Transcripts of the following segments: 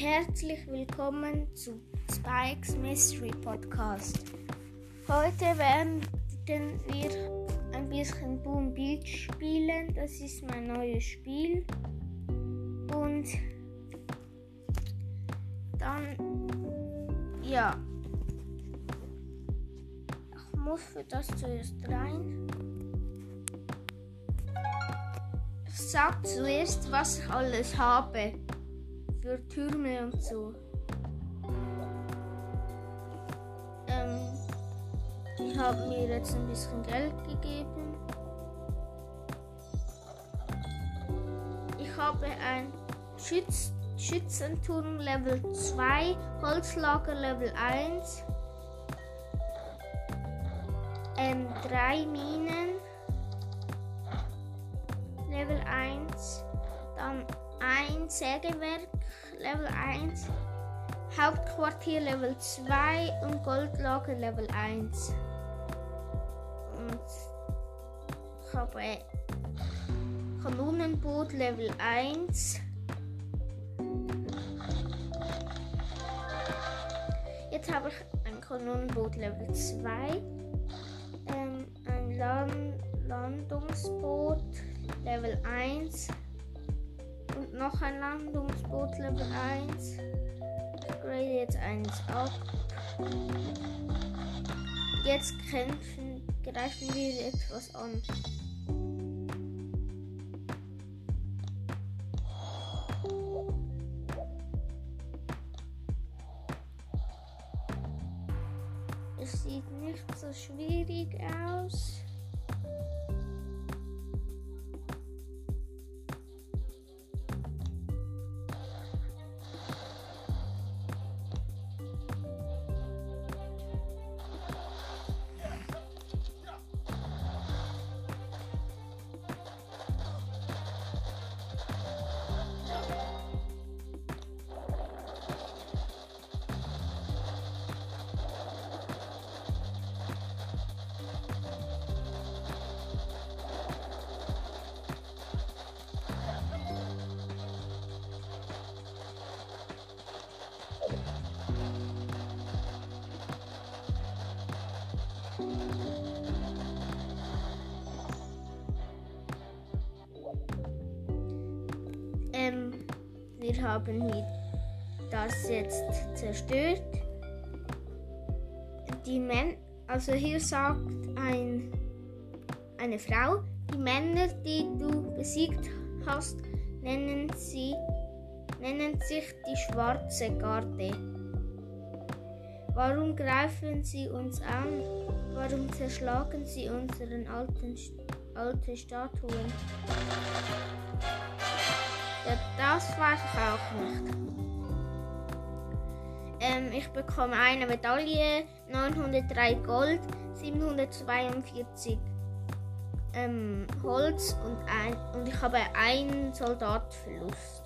herzlich willkommen zu Spikes Mystery Podcast. Heute werden wir ein bisschen Boom Beach spielen. Das ist mein neues Spiel. Und dann, ja, ich muss für das zuerst rein. Ich sag zuerst, was ich alles habe für Türme und so. Ähm, ich habe mir jetzt ein bisschen Geld gegeben. Ich habe ein Schütz Schützenturm Level 2, Holzlager Level 1, ähm, drei Minen Level 1, dann ein Sägewerk Level 1, Hauptquartier Level 2 und Goldlager Level 1. Und ich habe Kanonenboot Level 1. Jetzt habe ich ein Kanonenboot Level 2, ähm, ein Land Landungsboot Level 1 und noch ein Landungsboot Level 1. Ich grade jetzt eins ab. Jetzt kämpfen, greifen wir etwas an. Es sieht nicht so schwierig aus. Wir haben das jetzt zerstört. Die Männer, also hier sagt ein, eine Frau, die Männer, die du besiegt hast, nennen sie nennen sich die schwarze Garde. Warum greifen sie uns an? Warum zerschlagen sie unseren alten alte Statuen? Ja, das weiß ich auch nicht. Ähm, ich bekomme eine Medaille, 903 Gold, 742 ähm, Holz und, ein, und ich habe einen Soldatverlust.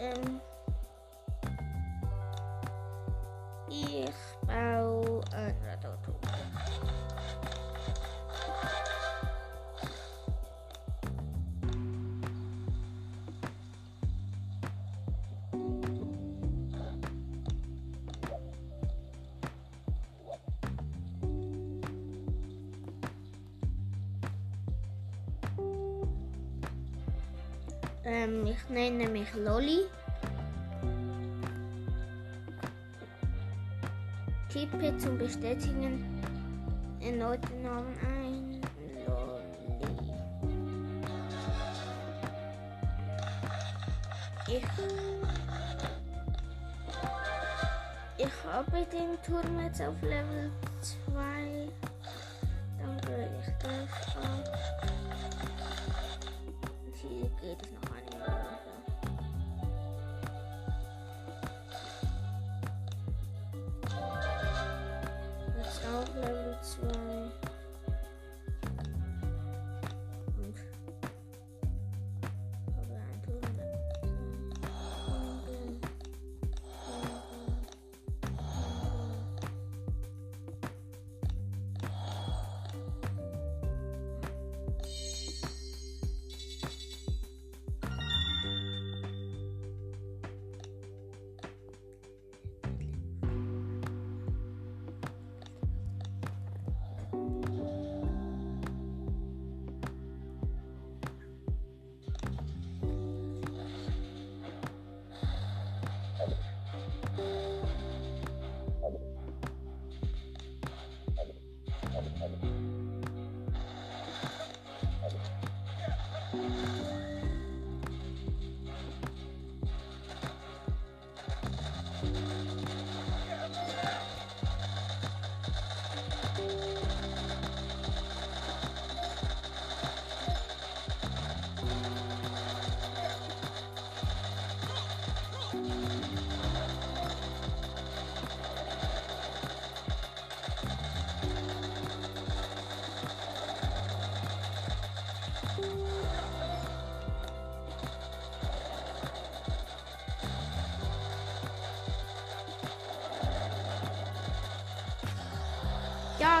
Ähm, ich baue Ähm, ich nenne mich Lolly. Tippe zum Bestätigen erneut den Namen ein. Lolly. Ich, ich habe den Turm jetzt auf Level 2. Dann gehe ich das an. Und hier geht es noch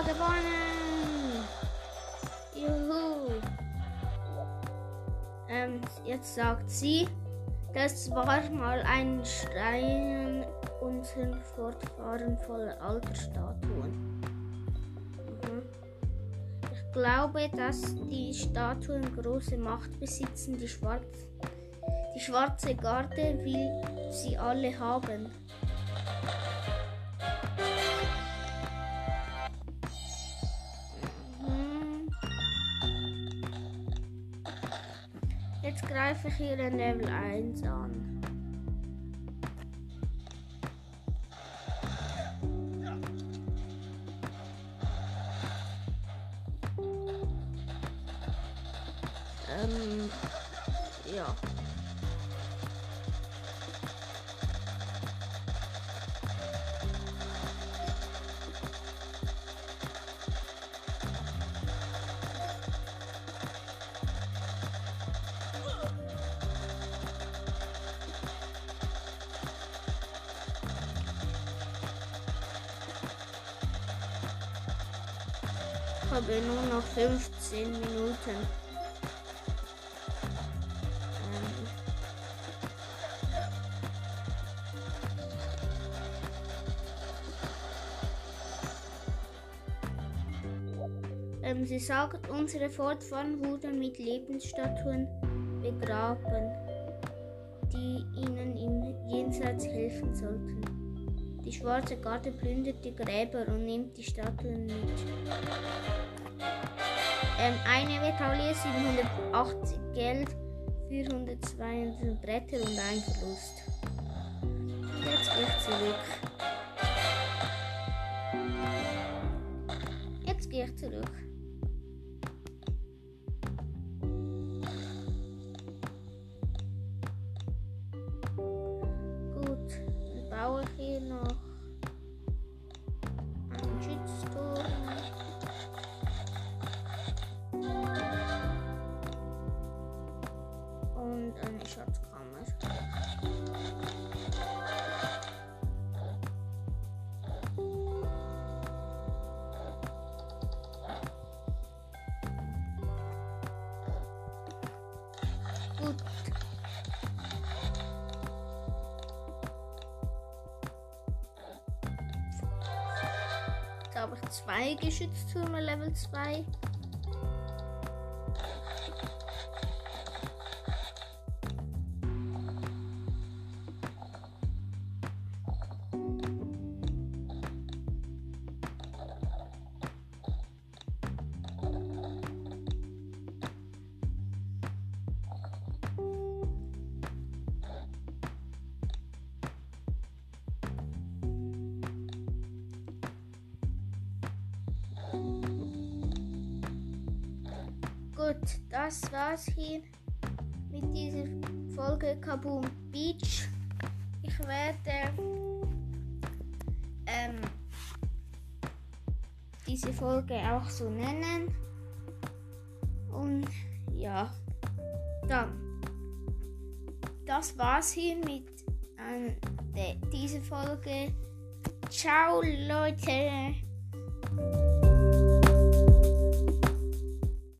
gewonnen! Juhu! Ähm, jetzt sagt sie, das war mal ein Stein und sind Fortfahren voller alter Statuen. Mhm. Ich glaube, dass die Statuen große Macht besitzen. Die, Schwarz die schwarze Garde will sie alle haben. Greife ich hier ein Level 1 an. Ähm, ja. Ich habe nur noch 15 Minuten. Ähm. Ähm, sie sagt, unsere Fortfahren wurden mit Lebensstatuen begraben, die ihnen im Jenseits helfen sollten. Die schwarze Garde plündert die Gräber und nimmt die Statuen mit. Ähm, eine Medaille 780 Geld, 402 Bretter und ein Verlust. Jetzt ich zurück. Gut. Da habe ich zwei Geschütztürme Level 2. Gut, das war's hier mit dieser Folge Kaboom Beach. Ich werde ähm, diese Folge auch so nennen. Und ja, dann. Das war's hier mit ähm, dieser Folge. Ciao, Leute.